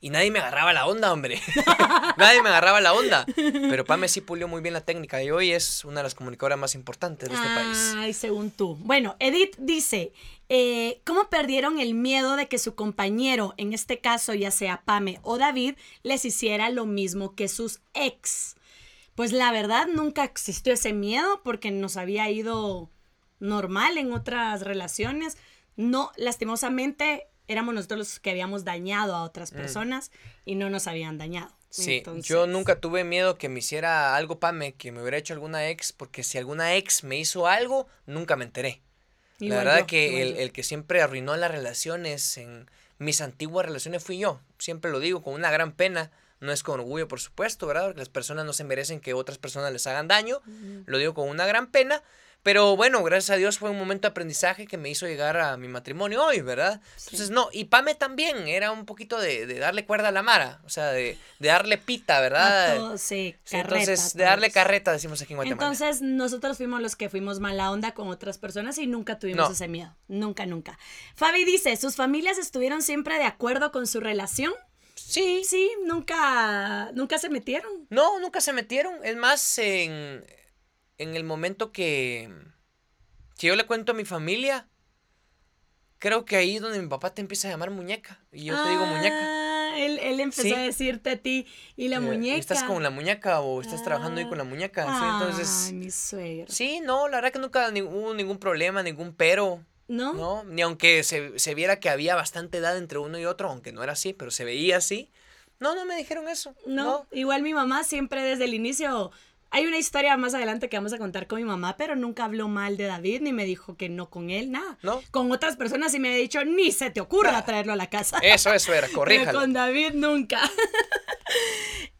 Y nadie me agarraba la onda, hombre. nadie me agarraba la onda. Pero Pame sí pulió muy bien la técnica y hoy es una de las comunicadoras más importantes de este país. Ay, según tú. Bueno, Edith dice, eh, ¿cómo perdieron el miedo de que su compañero, en este caso ya sea Pame o David, les hiciera lo mismo que sus ex? Pues la verdad nunca existió ese miedo porque nos había ido normal en otras relaciones. No, lastimosamente éramos nosotros los que habíamos dañado a otras personas y no nos habían dañado. Sí, Entonces- yo nunca tuve miedo que me hiciera algo Pame, que me hubiera hecho alguna ex, porque si alguna ex me hizo algo, nunca me enteré. Igual la verdad yo, que el que siempre arruinó las relaciones en mis antiguas relaciones fui yo. Siempre lo digo con una gran pena. No es con orgullo, por supuesto, ¿verdad? Porque las personas no se merecen que otras personas les hagan daño. Lo digo con una gran pena. Pero bueno, gracias a Dios fue un momento de aprendizaje que me hizo llegar a mi matrimonio hoy, ¿verdad? Entonces, no, y Pame también era un poquito de, de darle cuerda a la mara, o sea, de, de darle pita, A ¿verdad? todos, sí, Sí, carreta, entonces, de darle carreta, decimos aquí en Guatemala. Entonces, nosotros fuimos los que fuimos mala onda con otras personas y nunca tuvimos No. ese miedo. Nunca, nunca. Fabi dice, ¿sus familias estuvieron siempre de acuerdo con su relación? sí, Sí, nunca, nunca se metieron. No, nunca se metieron. Es más, en, en el momento que, que yo le cuento a mi familia, creo que ahí es donde mi papá te empieza a llamar muñeca. Y yo te digo muñeca. Ah, Él, él empezó Sí. a decirte a ti, ¿y la Eh, muñeca? ¿Estás con la muñeca o estás trabajando ahí con la muñeca? Sí, entonces. Ay, mi suegro. Sí, no, la verdad que nunca ni- hubo ningún problema, ningún pero. ¿No? ¿no? Ni aunque se, se viera que había bastante edad entre uno y otro, aunque no era así, pero se veía así. No, no me dijeron eso. No, No. igual mi mamá siempre desde el inicio. Hay una historia más adelante que vamos a contar con mi mamá, pero nunca habló mal de David ni me dijo que no con él, nada. No. Con otras personas sí me ha dicho, ni se te ocurra traerlo a la casa. Eso, eso era, Pero corríjalo. con David nunca.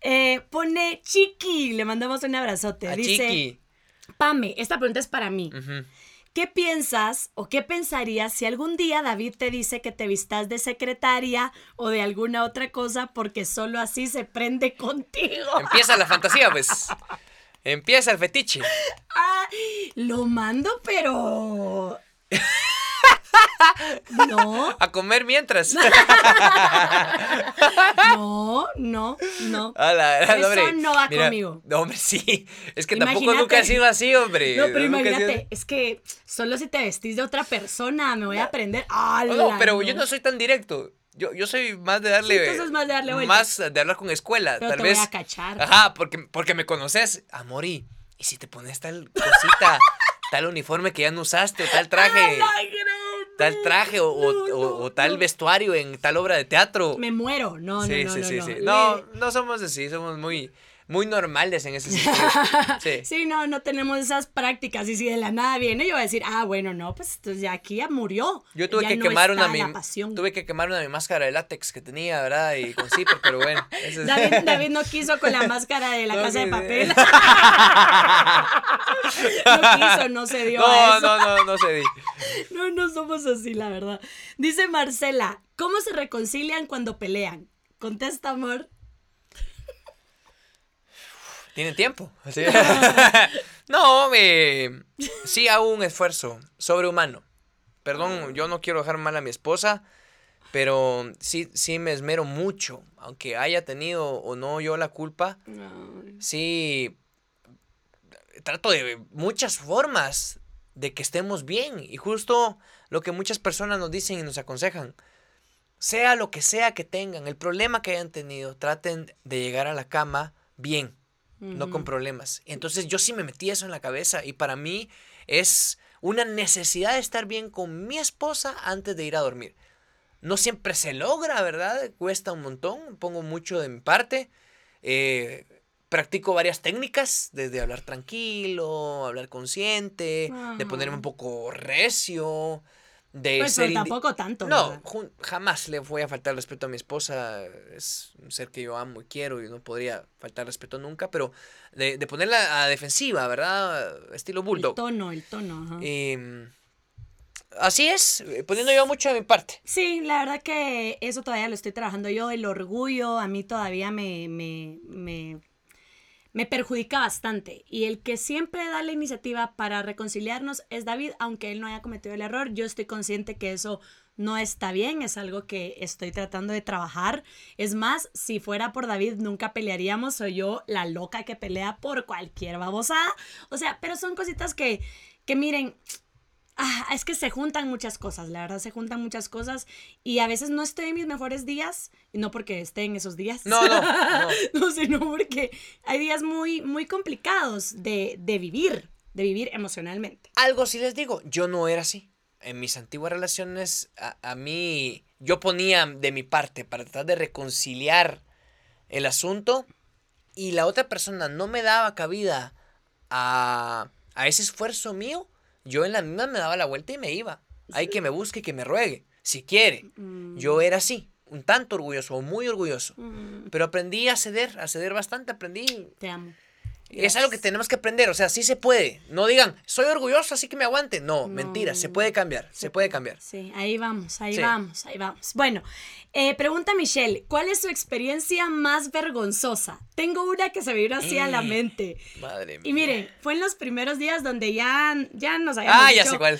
Eh, pone Chiqui, le mandamos un abrazote. A Dice, Chiqui. Pame, esta pregunta es para mí. ¿Qué piensas o qué pensarías si algún día David te dice que te vistas de secretaria o de alguna otra cosa porque solo así se prende contigo? Empieza la fantasía, pues. Empieza el fetiche. Ah, lo mando, pero. No, A comer mientras. no, no, no. Eso hombre, no va mira, conmigo. No, hombre, sí. Es que tampoco Imagínate. nunca ha sido así, hombre. No, pero Nunca ha sido imagínate, es que solo si te vestís de otra persona me voy a aprender. No, no, pero yo no soy tan directo. Yo, yo soy más de darle. Sí, tú sos más de darle vuelta. Más de hablar con escuela. Pero tal te vez. voy a cachar. Ajá, porque, porque me conoces, amori. Y si te pones tal cosita, tal uniforme que ya no usaste, o tal traje, ¡Ay, tal traje, o, o- No, o- tal no. vestuario en tal obra de teatro. Me muero. No, sí, no, no, sí, no. sí, No, no somos así, somos muy, muy normales en ese sentido. Sí. Sí, no, no tenemos esas prácticas. Y si de la nada viene, yo voy a decir, ah, bueno, no, pues entonces ya aquí ya murió. Yo tuve Ya que no quemar una mi, tuve que quemar una mi máscara de látex que tenía, ¿verdad? Y con zipper, pero bueno. eso es- David, David no quiso con la máscara de la No, casa de papel. no quiso, no se dio a No, eso. no, no, no se di. No, no somos así, la verdad. Dice Marcela, ¿cómo se reconcilian cuando pelean? Contesta, amor. ¿Tienen tiempo? No, eh, sí hago un esfuerzo sobrehumano. Perdón, yo no quiero dejar mal a mi esposa, pero sí, sí me esmero mucho. Aunque haya tenido o no yo la culpa, sí trato de muchas formas de que estemos bien. Y justo lo que muchas personas nos dicen y nos aconsejan. Sea lo que sea que tengan, el problema que hayan tenido, traten de llegar a la cama bien, no con problemas. Entonces yo sí me metí eso en la cabeza y para mí es una necesidad de estar bien con mi esposa antes de ir a dormir. No siempre se logra, ¿verdad? Cuesta un montón, pongo mucho de mi parte. eh, practico varias técnicas, desde hablar tranquilo, hablar consciente, de ponerme un poco recio, de Pues ser tampoco tanto. no, ¿verdad? jamás le voy a faltar respeto a mi esposa. Es un ser que yo amo y quiero y no podría faltar respeto nunca, pero de, de ponerla a defensiva, ¿verdad? Estilo El bulldog. tono, el tono. ajá. Y, mm, así es, eh, poniendo yo mucho de mi parte. Sí, la verdad que eso todavía lo estoy trabajando yo. El orgullo a mí todavía me, me, me, me perjudica bastante. Y el que siempre da la iniciativa para reconciliarnos es David, aunque él no haya cometido el error. Yo estoy consciente que eso no está bien, es algo que estoy tratando de trabajar. Es más, si fuera por David, nunca pelearíamos. Soy yo la loca que pelea por cualquier babosada. O sea, pero son cositas que, que miren, Ah, es que se juntan muchas cosas, la verdad se juntan muchas cosas y a veces no estoy en mis mejores días y no porque esté en esos días. No, no, no. no, sino porque hay días muy, muy complicados de, de vivir, de vivir emocionalmente. Algo sí les digo, yo no era así. En mis antiguas relaciones, a, a mí, yo ponía de mi parte para tratar de reconciliar el asunto y la otra persona no me daba cabida a, a ese esfuerzo mío, yo en la misma me daba la vuelta y me iba. Hay que me busque y que me ruegue, si quiere. Yo era así, un tanto orgulloso muy orgulloso. Pero aprendí a ceder, a ceder bastante, aprendí Te amo. Es algo que tenemos que aprender, o sea, sí se puede. No digan, soy orgulloso, así que me aguante. No, No. mentira, se puede cambiar, se puede cambiar. Sí, ahí vamos, ahí Sí. vamos, ahí vamos. Bueno, eh, pregunta Michelle, ¿cuál es su experiencia más vergonzosa? Tengo una que se me vino así a la Mm, mente. Madre mía. Y miren, fue en los primeros días donde ya, ya nos habíamos Ah, ya sé cuál.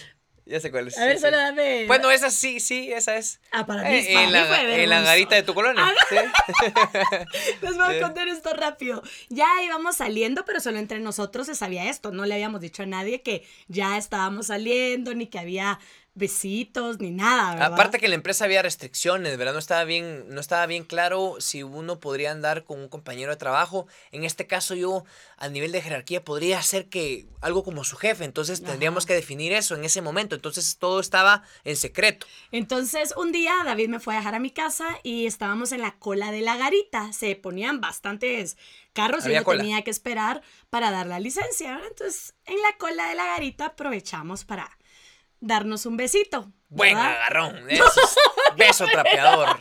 Ya sé cuál es. A ver, sí, solo sí. dame. Bueno, esa sí, sí, esa es. Ah, para mí, Eh, en, la, en la garita de tu colonia. sí. Les voy a contar esto rápido. Ya íbamos saliendo, pero solo entre nosotros se sabía esto. No le habíamos dicho a nadie que ya estábamos saliendo, ni que había besitos ni nada, ¿verdad? Aparte que en la empresa había restricciones, ¿verdad? No estaba bien, no estaba bien claro si uno podría andar con un compañero de trabajo. En este caso yo, a nivel de jerarquía, podría ser que algo como su jefe. Entonces tendríamos Ajá. que definir eso en ese momento. Entonces todo estaba en secreto. Entonces, un día David me fue a dejar a mi casa y estábamos en la cola de la garita. Se ponían bastantes carros Había y yo cola. tenía que esperar para dar la licencia. Entonces, en la cola de la garita aprovechamos para darnos un besito. Buen ¿verdad? agarrón. de esos, beso trapeador.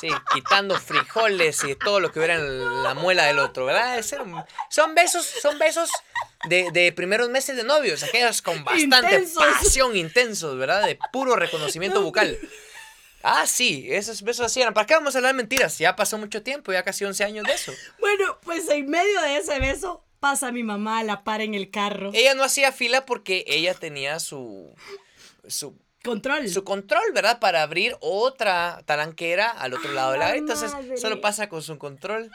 Sí, quitando frijoles y todo lo que hubiera en la muela del otro, ¿verdad? Un- Son besos, son besos de, de primeros meses de novios, aquellos con bastante Intensos. pasión, intensos, ¿verdad? De puro reconocimiento bucal. Ah, sí, esos besos así eran. ¿Para qué vamos a hablar mentiras? Ya pasó mucho tiempo, ya casi 11 años de eso. Bueno, pues en medio de ese beso pasa mi mamá a la par en el carro. Ella no hacía fila porque ella tenía su, su Control. su control, ¿verdad? Para abrir otra talanquera al otro ¡A lado de la la garita. Entonces, madre! solo pasa con su control.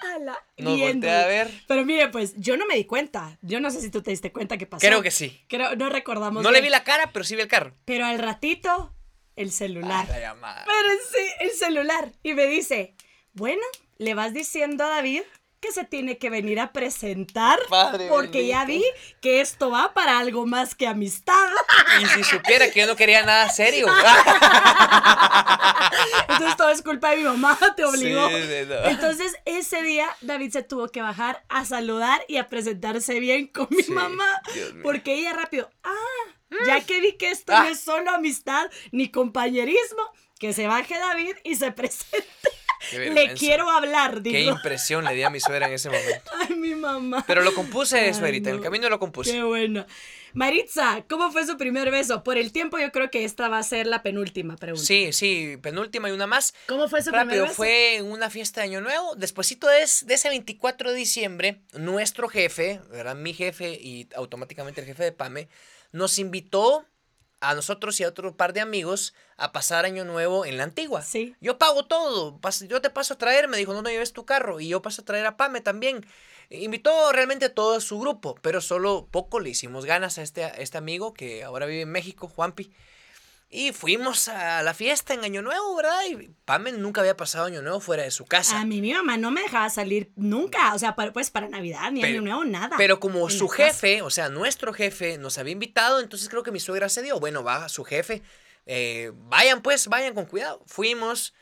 Nos viendo. voltea a ver. Pero mire, pues yo no me di cuenta. Yo no sé si tú te diste cuenta que pasó. Creo que sí. Creo, no recordamos. No le vi la cara, pero sí vi el carro. Pero al ratito, el celular. Ah, la llamada. Pero sí, el celular. Y me dice, bueno, le vas diciendo a David que se tiene que venir a presentar Padre porque ya vi que esto va para algo más que amistad. Y si supiera que yo no quería nada serio. Entonces todo es culpa de mi mamá, te obligó. Sí, sí, no. Entonces ese día David se tuvo que bajar a saludar y a presentarse bien con mi Sí, mamá. Porque ella rápido, ah, ya que vi que esto Ah. no es solo amistad ni compañerismo, que se baje David y se presente. Qué Le quiero hablar, Qué digo. impresión le di a mi suegra en ese momento. Ay, mi mamá. Pero lo compuse, suegrita. En el no. camino lo compuse. Qué bueno. Maritza, ¿cómo fue su primer beso? Por el tiempo yo creo que esta va a ser la penúltima pregunta. Sí, sí, penúltima y una más. ¿Cómo fue su primer beso? fue en una fiesta de Año Nuevo. Despuésito de, de ese 24 de diciembre, nuestro jefe, ¿verdad? Mi jefe y automáticamente el jefe de PAME, nos invitó a nosotros y a otro par de amigos a pasar Año Nuevo en la antigua. Sí. Yo pago todo, yo te paso a traer, me dijo, no, no lleves tu carro, y yo paso a traer a Pame también. Invitó realmente a todo su grupo, pero solo poco le hicimos ganas a este, a este amigo que ahora vive en México, Juanpi. Y fuimos a la fiesta en Año Nuevo, ¿verdad? Y Pame nunca había pasado Año Nuevo fuera de su casa. A mí mi mamá no me dejaba salir nunca, o sea, para, pues para Navidad, ni Pero- Año Nuevo, nada. Pero como su jefe, o sea, nuestro jefe nos había invitado, entonces creo que mi suegra se dio. Bueno, va su jefe. eh, vayan pues, vayan con cuidado. Fuimos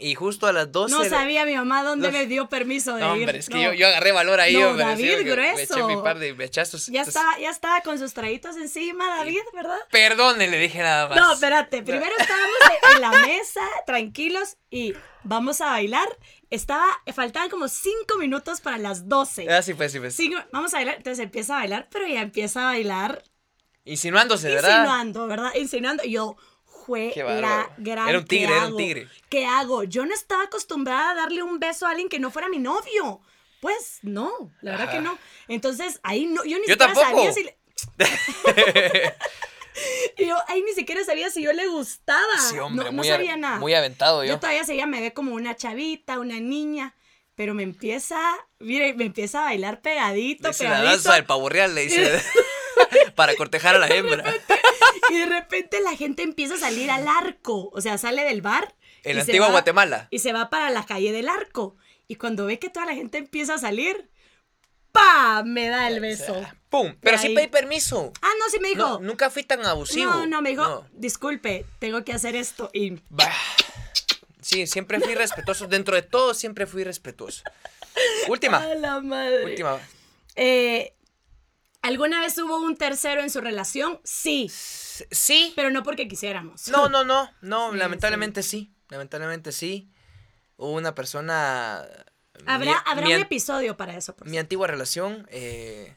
y justo a las 12... No sabía mi mamá dónde me dio permiso de No, ir. hombre, es que No. yo, yo agarré valor ahí. No, hombre, David, sí, porque Me eché grueso. mi par de. Ya entonces, estaba, ya estaba con sus traguitos encima, David, ¿verdad? Perdone, le dije nada más. No, espérate. Primero estábamos en- la mesa, tranquilos, y vamos a bailar. Estaba, faltaban como cinco minutos para las 12. Ah, sí, pues, sí, pues. Cinco- vamos a bailar. Entonces empieza a bailar, pero ya empieza a bailar Insinuándose, ¿verdad? insinuando, ¿verdad? Insinuando. Yo, fue la gran. Era un tigre, ¿qué era un hago? tigre. ¿Qué hago? Yo no estaba acostumbrada a darle un beso a alguien que no fuera mi novio. Pues no, la verdad que no. Entonces ahí no, yo ni Yo siquiera tampoco. sabía si le. Y yo ahí ni siquiera sabía si yo le gustaba. Sí, hombre, no, no muy, sabía nada. muy aventado yo. Yo todavía seguía, me ve como una chavita, una niña, pero me empieza, mire, me empieza a bailar pegadito, Le hice la pegadito. danza del pavo real, le hice. para cortejar a la hembra. Y de repente la gente empieza a salir al arco, o sea, sale del bar. En la antigua va- Guatemala. Y se va para la calle del arco. Y cuando ve que toda la gente empieza a salir, ¡pa! Me da el beso. ¡Pum! Pero sí pedí permiso. Ah, no, sí me dijo. No, nunca fui tan abusivo. No, no, me dijo, No. disculpe, tengo que hacer esto. Y Bah. Sí, siempre fui respetuoso. Dentro de todo, siempre fui respetuoso. Última. ¡A la madre! Última. Eh, ¿Alguna vez hubo un tercero en su relación? Sí, Sí. pero no porque quisiéramos. No, no, no. No, Sí, lamentablemente sí. Lamentablemente sí. Hubo una persona. Habrá, mi- habrá mi un episodio para eso. pues. mi antigua relación. eh,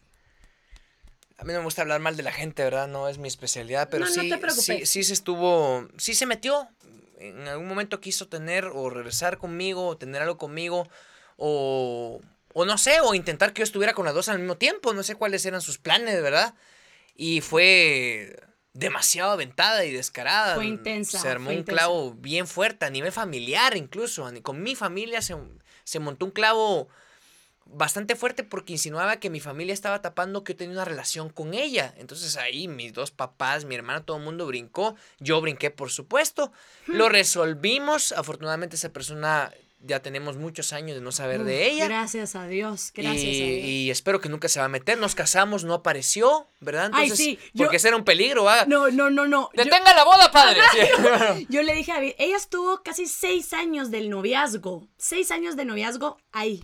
a mí no me gusta hablar mal de la gente, ¿verdad? No es mi especialidad, pero No, no sí, te preocupes. sí, sí se estuvo, sí se metió. En algún momento quiso tener o regresar conmigo, o tener algo conmigo, o, o no sé, o intentar que yo estuviera con las dos al mismo tiempo. No sé cuáles eran sus planes, ¿verdad? Y fue demasiado aventada y descarada. Fue intensa, Se armó un intensa. clavo bien fuerte, a nivel familiar incluso. Con mi familia se, se montó un clavo bastante fuerte porque insinuaba que mi familia estaba tapando que yo tenía una relación con ella. Entonces ahí mis dos papás, mi hermano, todo el mundo brincó. Yo brinqué, por supuesto. Lo resolvimos. Afortunadamente esa persona ya tenemos muchos años de no saber de ella. Gracias a Dios, gracias y, a Dios. y espero que nunca se va a meter. Nos casamos, no apareció, ¿verdad? Ay, Entonces, yo- porque ese era un peligro, ¿va? No, no, no, no. Yo- ¡Detenga la boda, padre! Sí. Yo le dije a David, ella estuvo casi seis años del noviazgo, seis años de noviazgo ahí,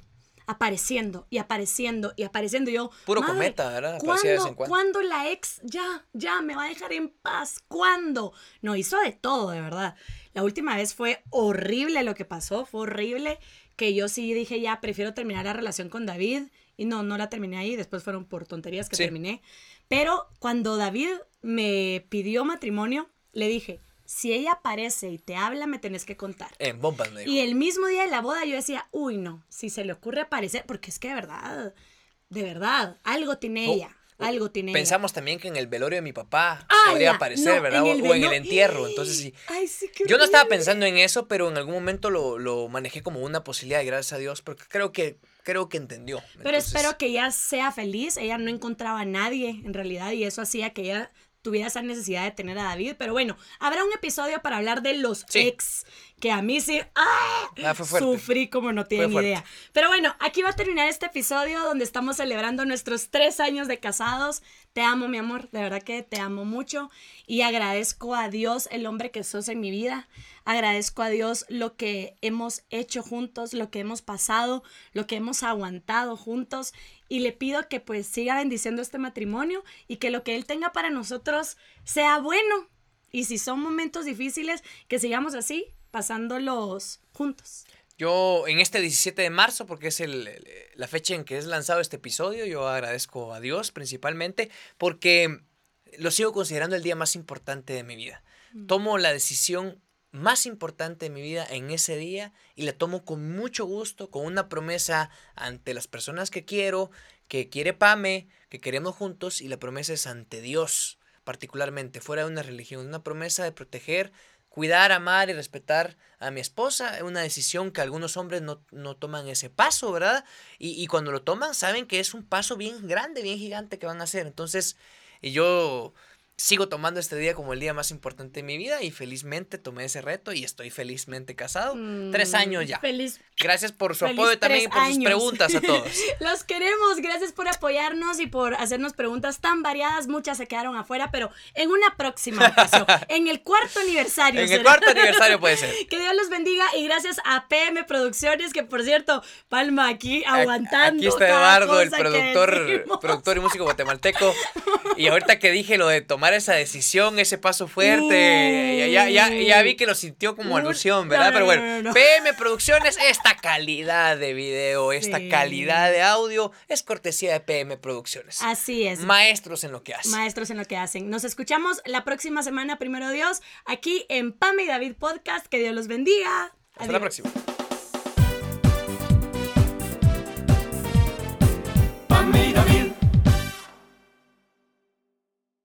apareciendo y apareciendo y apareciendo. Y yo, Puro "Madre, cometa, ¿verdad? Aparecía de vez en cuando". ¿Cuándo la ex ya, ya me va a dejar en paz? ¿Cuándo? No, hizo de todo, de verdad. La última vez fue horrible lo que pasó, fue horrible que yo sí dije, ya, prefiero terminar la relación con David. Y no, no la terminé ahí, después fueron por tonterías que Sí. terminé. Pero cuando David me pidió matrimonio, le dije, si ella aparece y te habla, me tenés que contar. En bombas, me dijo. Y el mismo día de la boda yo decía, uy, no, si se le ocurre aparecer, porque es que de verdad, de verdad, algo tiene Oh, ella, oh, algo tiene Pensamos también que en el velorio de mi papá ¡Hala! podría aparecer, No, ¿verdad? en O- en el entierro. Entonces sí. Ay, sí, qué Yo no estaba pensando en eso, pero en algún momento lo, lo manejé como una posibilidad, gracias a Dios, porque creo que, creo que entendió. Pero espero que ella sea feliz. Ella no encontraba a nadie en realidad y eso hacía que ella tuviera esa necesidad de tener a David. Pero bueno, habrá un episodio para hablar de los Sí. ex, que a mí sí ¡ah! Ah, fue sufrí como no tienen idea. Pero bueno, aquí va a terminar este episodio donde estamos celebrando nuestros tres años de casados. Te amo, mi amor, de verdad que te amo mucho y agradezco a Dios el hombre que sos en mi vida. Agradezco a Dios lo que hemos hecho juntos, lo que hemos pasado, lo que hemos aguantado juntos y le pido que pues siga bendiciendo este matrimonio y que lo que Él tenga para nosotros sea bueno. Y si son momentos difíciles, que sigamos así, pasándolos juntos. Yo en este 17 de marzo, porque es el- la fecha en que es lanzado este episodio, yo agradezco a Dios principalmente porque lo sigo considerando el día más importante de mi vida. Tomo la decisión más importante de mi vida en ese día y la tomo con mucho gusto, con una promesa ante las personas que quiero, que quiere Pame, que queremos juntos y la promesa es ante Dios, particularmente, fuera de una religión, una promesa de proteger, cuidar, amar y respetar a mi esposa, es una decisión que algunos hombres no, no toman ese paso, ¿verdad? Y, y cuando lo toman saben que es un paso bien grande, bien gigante que van a hacer. Entonces, yo sigo tomando este día como el día más importante de mi vida y felizmente tomé ese reto y estoy felizmente casado. Tres Mm, año ya. Feliz. Gracias por su apoyo también y tres por sus años. preguntas a todos. Los queremos, gracias por apoyarnos y por hacernos preguntas tan variadas. Muchas se quedaron afuera, pero en una próxima ocasión, en el cuarto aniversario. En el cuarto aniversario puede ser. Que Dios los bendiga y gracias a PM Producciones, que por cierto, Palma aquí aguantando. Aquí está Eduardo, el productor, productor y músico guatemalteco. Y ahorita que dije lo de tomar esa decisión, ese paso fuerte, ya, ya, ya, ya vi que lo sintió como alusión, ¿verdad? no, Pero no, bueno, no, no. PM Producciones, esta calidad de video, esta Sí. calidad de audio, es cortesía de PM Producciones. Así es. Maestros en lo que hacen. Maestros en lo que hacen. Nos escuchamos la próxima semana, primero Dios, aquí en Pame y David Podcast. Que Dios los bendiga. Hasta la próxima.